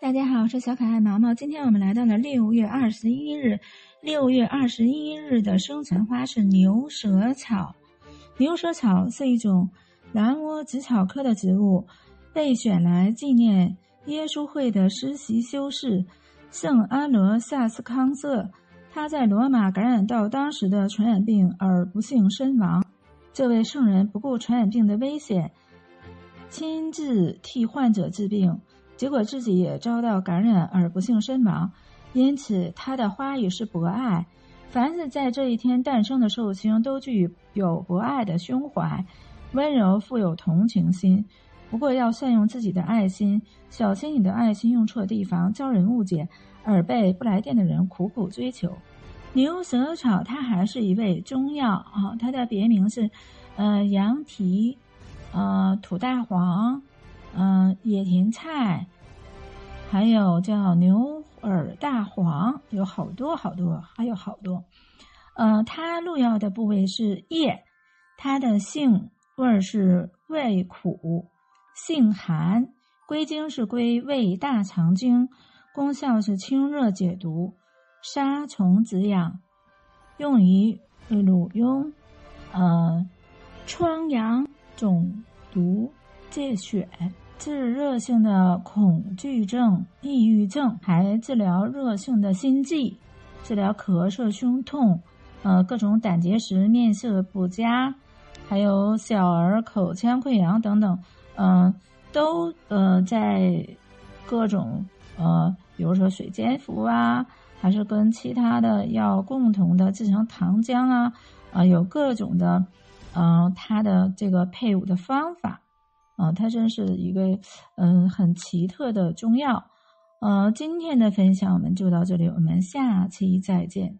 大家好，我是小可爱毛毛。今天我们来到了六月二十一日。六月二十一日的生辰花是牛舌草。牛舌草是一种兰窝紫草科的植物，被选来纪念耶稣会的实习修士圣安罗萨斯康瑟。他在罗马感染到当时的传染病而不幸身亡。这位圣人不顾传染病的危险，亲自替患者治病。结果自己也遭到感染而不幸身亡，因此他的花语是博爱。凡是在这一天诞生的寿星，都具有博爱的胸怀，温柔富有同情心。不过要善用自己的爱心，小心你的爱心用错地方，遭人误解，而被不来电的人苦苦追求。牛舌草它还是一味中药啊，它的别名是，呃，羊蹄，呃，土大黄。嗯，野芹菜，还有叫牛耳大黄，有好多好多，还有好多。呃，它入药的部位是叶，它的性味是味苦，性寒，归经是归胃大肠经，功效是清热解毒，杀虫止痒，用于乳痈、呃疮疡、肿毒。戒血，治热性的恐惧症、抑郁症，还治疗热性的心悸，治疗咳嗽、胸痛，呃，各种胆结石、面色不佳，还有小儿口腔溃疡等等，嗯，都呃在各种呃，比如说水煎服啊，还是跟其他的药共同的制成糖浆啊，啊，有各种的，嗯，它的这个配伍的方法。啊，它真是一个嗯很奇特的中药。呃，今天的分享我们就到这里，我们下期再见。